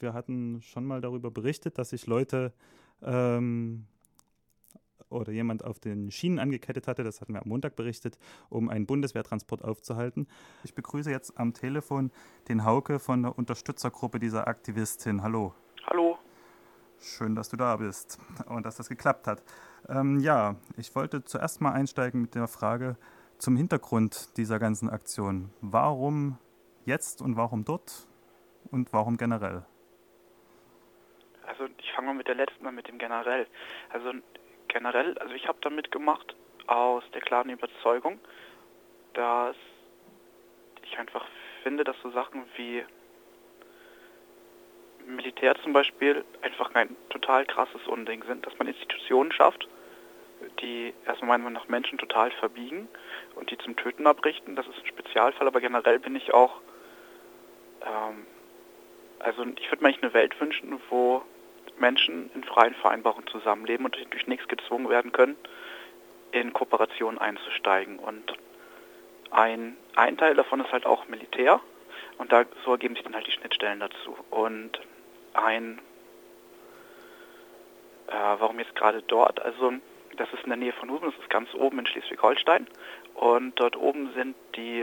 wir hatten schon mal darüber berichtet, dass sich Leute ähm, oder jemand auf den Schienen angekettet hatte, das hatten wir am Montag berichtet, um einen Bundeswehrtransport aufzuhalten. Ich begrüße jetzt am Telefon den Hauke von der Unterstützergruppe dieser Aktivistin. Hallo. Hallo. Schön, dass du da bist und dass das geklappt hat. Ähm, ja, ich wollte zuerst mal einsteigen mit der Frage zum Hintergrund dieser ganzen Aktion. Warum jetzt und warum dort und warum generell? Also ich fange mal mit der letzten mal mit dem generell. Also generell, also ich habe damit gemacht aus der klaren Überzeugung, dass ich einfach finde, dass so Sachen wie Militär zum Beispiel einfach ein total krasses Unding sind, dass man Institutionen schafft, die erstmal meiner Meinung nach Menschen total verbiegen und die zum Töten abrichten. Das ist ein Spezialfall, aber generell bin ich auch, ähm, also ich würde mir eigentlich eine Welt wünschen, wo Menschen in freien Vereinbarungen zusammenleben und durch nichts gezwungen werden können, in Kooperation einzusteigen. Und ein, ein Teil davon ist halt auch Militär und da so ergeben sich dann halt die Schnittstellen dazu. Und ein, äh, warum jetzt gerade dort? Also das ist in der Nähe von Husum, das ist ganz oben in Schleswig-Holstein und dort oben sind die,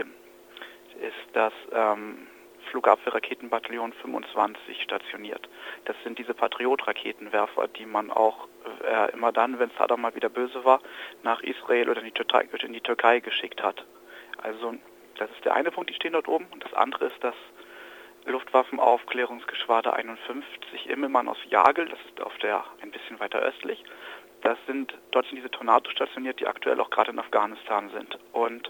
ist das ähm, Flugabwehrraketenbataillon 25 stationiert. Das sind diese Patriot-Raketenwerfer, die man auch äh, immer dann, wenn Saddam mal wieder böse war, nach Israel oder in die, Türkei, in die Türkei geschickt hat. Also das ist der eine Punkt, die stehen dort oben. Und das andere ist das Luftwaffenaufklärungsgeschwader 51 Immelmann aus Jagel, das ist auf der ein bisschen weiter östlich. Das sind, dort sind diese Tornados stationiert, die aktuell auch gerade in Afghanistan sind. Und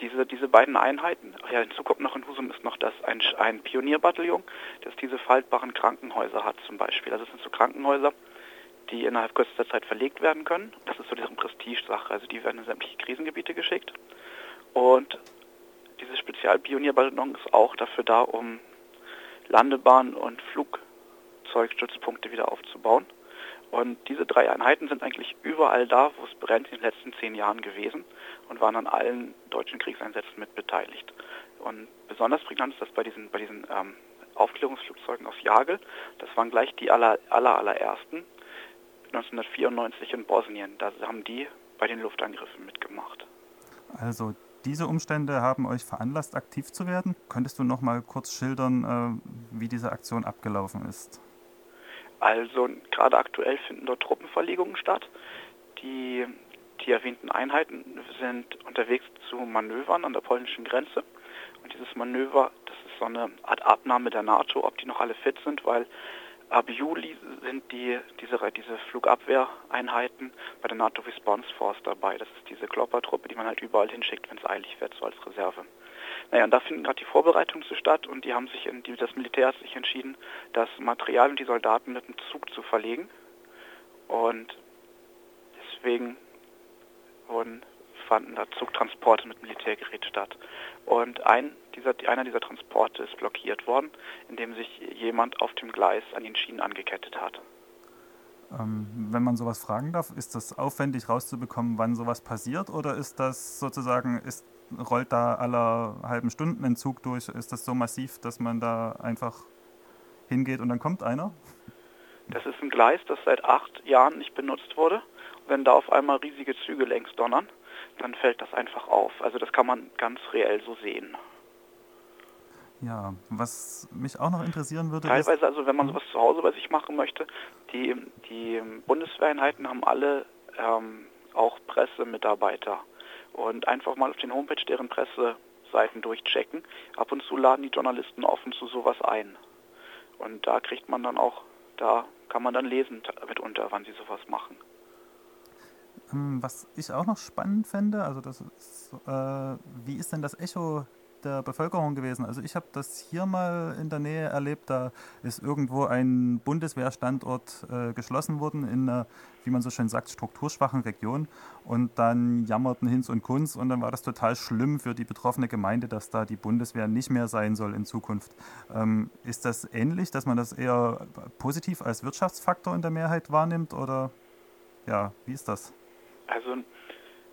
diese, diese beiden Einheiten, ja, hinzu kommt noch in Husum ist noch das ein, ein Pionierbataillon, das diese faltbaren Krankenhäuser hat zum Beispiel. Also das sind so Krankenhäuser, die innerhalb kürzester Zeit verlegt werden können. Das ist so diese Prestige-Sache, also die werden in sämtliche Krisengebiete geschickt. Und dieses Spezialpionierballon ist auch dafür da, um Landebahnen und Flugzeugstützpunkte wieder aufzubauen. Und diese drei Einheiten sind eigentlich überall da, wo es brennt in den letzten zehn Jahren gewesen und waren an allen deutschen Kriegseinsätzen mit beteiligt. Und besonders prägnant ist das bei diesen, bei diesen ähm, Aufklärungsflugzeugen aus Jagel. Das waren gleich die aller, aller, allerersten 1994 in Bosnien. Da haben die bei den Luftangriffen mitgemacht. Also diese Umstände haben euch veranlasst, aktiv zu werden. Könntest du noch mal kurz schildern, äh, wie diese Aktion abgelaufen ist? Also gerade aktuell finden dort Truppenverlegungen statt. Die, die erwähnten Einheiten sind unterwegs zu Manövern an der polnischen Grenze. Und dieses Manöver, das ist so eine Art Abnahme der NATO, ob die noch alle fit sind, weil Ab Juli sind die, diese, diese Flugabwehreinheiten bei der NATO Response Force dabei. Das ist diese Kloppertruppe, die man halt überall hinschickt, wenn es eilig wird, so als Reserve. Naja, und da finden gerade die Vorbereitungen statt und die haben sich, in, die, das Militär hat sich entschieden, das Material und die Soldaten mit dem Zug zu verlegen. Und deswegen wurden fanden da Zugtransporte mit Militärgerät statt. Und ein dieser, einer dieser Transporte ist blockiert worden, indem sich jemand auf dem Gleis an den Schienen angekettet hat. Ähm, wenn man sowas fragen darf, ist das aufwendig rauszubekommen, wann sowas passiert oder ist das sozusagen, ist, rollt da alle halben Stunden ein Zug durch? Ist das so massiv, dass man da einfach hingeht und dann kommt einer? Das ist ein Gleis, das seit acht Jahren nicht benutzt wurde. Wenn da auf einmal riesige Züge längs donnern, dann fällt das einfach auf. Also das kann man ganz reell so sehen. Ja, was mich auch noch interessieren würde. Teilweise, also wenn man sowas zu Hause bei sich machen möchte, die, die Bundeswehreinheiten haben alle ähm, auch Pressemitarbeiter. Und einfach mal auf den Homepage deren Presseseiten durchchecken. Ab und zu laden die Journalisten offen zu sowas ein. Und da kriegt man dann auch, da kann man dann lesen mitunter, wann sie sowas machen. Ähm, was ich auch noch spannend fände, also das ist, äh, wie ist denn das Echo der Bevölkerung gewesen? Also ich habe das hier mal in der Nähe erlebt, da ist irgendwo ein Bundeswehrstandort äh, geschlossen worden in einer, wie man so schön sagt, strukturschwachen Region und dann jammerten Hinz und Kunz und dann war das total schlimm für die betroffene Gemeinde, dass da die Bundeswehr nicht mehr sein soll in Zukunft. Ähm, ist das ähnlich, dass man das eher positiv als Wirtschaftsfaktor in der Mehrheit wahrnimmt oder ja, wie ist das? Also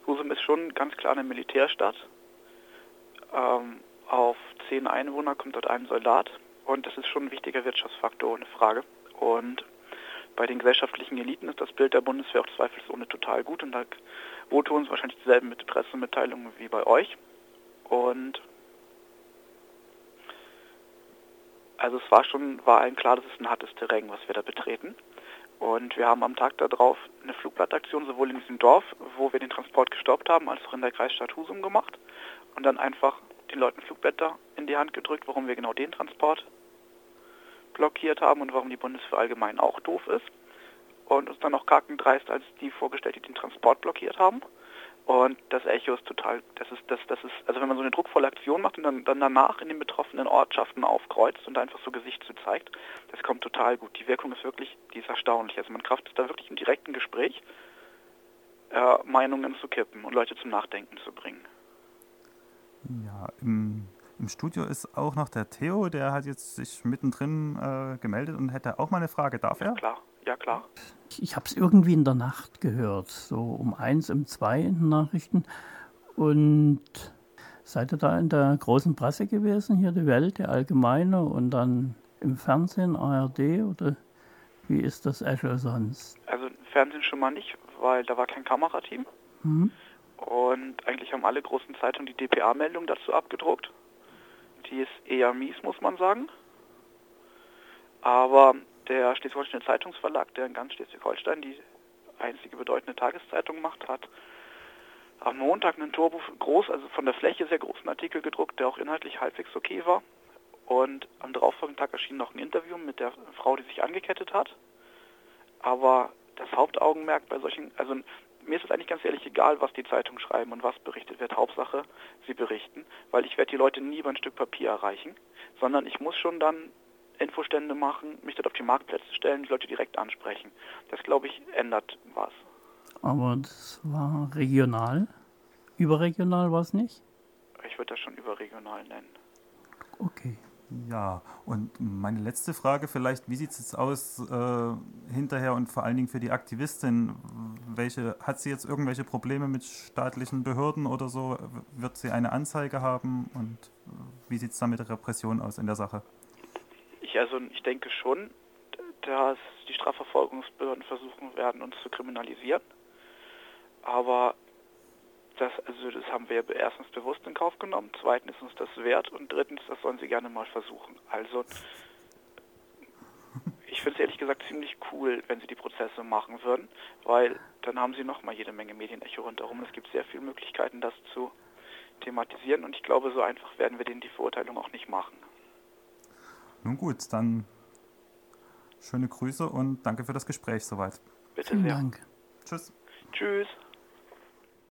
Husum ist schon ganz klar eine Militärstadt. Ähm, auf zehn Einwohner kommt dort ein Soldat. Und das ist schon ein wichtiger Wirtschaftsfaktor, ohne Frage. Und bei den gesellschaftlichen Eliten ist das Bild der Bundeswehr auch zweifelsohne total gut und da wohltun es wahrscheinlich dieselben mit Pressemitteilungen wie bei euch. Und also es war schon, war allen klar, das ist ein hartes Terrain, was wir da betreten. Und wir haben am Tag darauf eine Flugblattaktion sowohl in diesem Dorf, wo wir den Transport gestoppt haben, als auch in der Kreisstadt Husum gemacht und dann einfach den Leuten Flugblätter in die Hand gedrückt, warum wir genau den Transport blockiert haben und warum die Bundeswehr allgemein auch doof ist. Und uns dann auch kakendreist als die vorgestellt, die den Transport blockiert haben. Und das Echo ist total, das ist, das, das ist, also wenn man so eine druckvolle Aktion macht und dann, dann danach in den betroffenen Ortschaften aufkreuzt und einfach so Gesicht zu zeigt, das kommt total gut. Die Wirkung ist wirklich, die ist erstaunlich. Also man kraft es da wirklich im direkten Gespräch, äh, Meinungen zu kippen und Leute zum Nachdenken zu bringen. Ja, im, im Studio ist auch noch der Theo, der hat jetzt sich mittendrin äh, gemeldet und hätte auch mal eine Frage. Darf er? Ja, klar, ja klar. Ich habe es irgendwie in der Nacht gehört, so um eins, um zwei in den Nachrichten. Und seid ihr da in der großen Presse gewesen, hier die Welt, die Allgemeine und dann im Fernsehen, ARD oder wie ist das Echo sonst? Also im Fernsehen schon mal nicht, weil da war kein Kamerateam. Mhm. Und eigentlich haben alle großen Zeitungen die DPA-Meldung dazu abgedruckt. Die ist eher mies, muss man sagen. Aber der Schleswig-Holsteiner Zeitungsverlag, der in ganz Schleswig-Holstein die einzige bedeutende Tageszeitung macht, hat am Montag einen Turbo groß, also von der Fläche sehr großen Artikel gedruckt, der auch inhaltlich halbwegs okay war. Und am darauffolgenden Tag erschien noch ein Interview mit der Frau, die sich angekettet hat. Aber das Hauptaugenmerk bei solchen, also mir ist es eigentlich egal, was die Zeitungen schreiben und was berichtet wird. Hauptsache, sie berichten, weil ich werde die Leute nie über ein Stück Papier erreichen, sondern ich muss schon dann Infostände machen, mich dort auf die Marktplätze stellen, die Leute direkt ansprechen. Das, glaube ich, ändert was. Aber das war regional? Überregional war es nicht? Ich würde das schon überregional nennen. Okay. Ja, und meine letzte Frage vielleicht, wie sieht es jetzt aus äh, hinterher und vor allen Dingen für die Aktivistin? Welche, hat sie jetzt irgendwelche Probleme mit staatlichen Behörden oder so? Wird sie eine Anzeige haben und wie sieht es da mit der Repression aus in der Sache? Ich, also, ich denke schon, dass die Strafverfolgungsbehörden versuchen werden, uns zu kriminalisieren. Aber das, also das haben wir erstens bewusst in Kauf genommen, zweitens ist uns das wert und drittens, das sollen sie gerne mal versuchen. Also ich finde es ehrlich gesagt ziemlich cool, wenn sie die Prozesse machen würden, weil dann haben sie nochmal jede Menge Medienecho rundherum. Es gibt sehr viele Möglichkeiten, das zu thematisieren und ich glaube, so einfach werden wir denen die Verurteilung auch nicht machen. Nun gut, dann schöne Grüße und danke für das Gespräch soweit. Bitte Vielen sehr. Dank. Tschüss. Tschüss.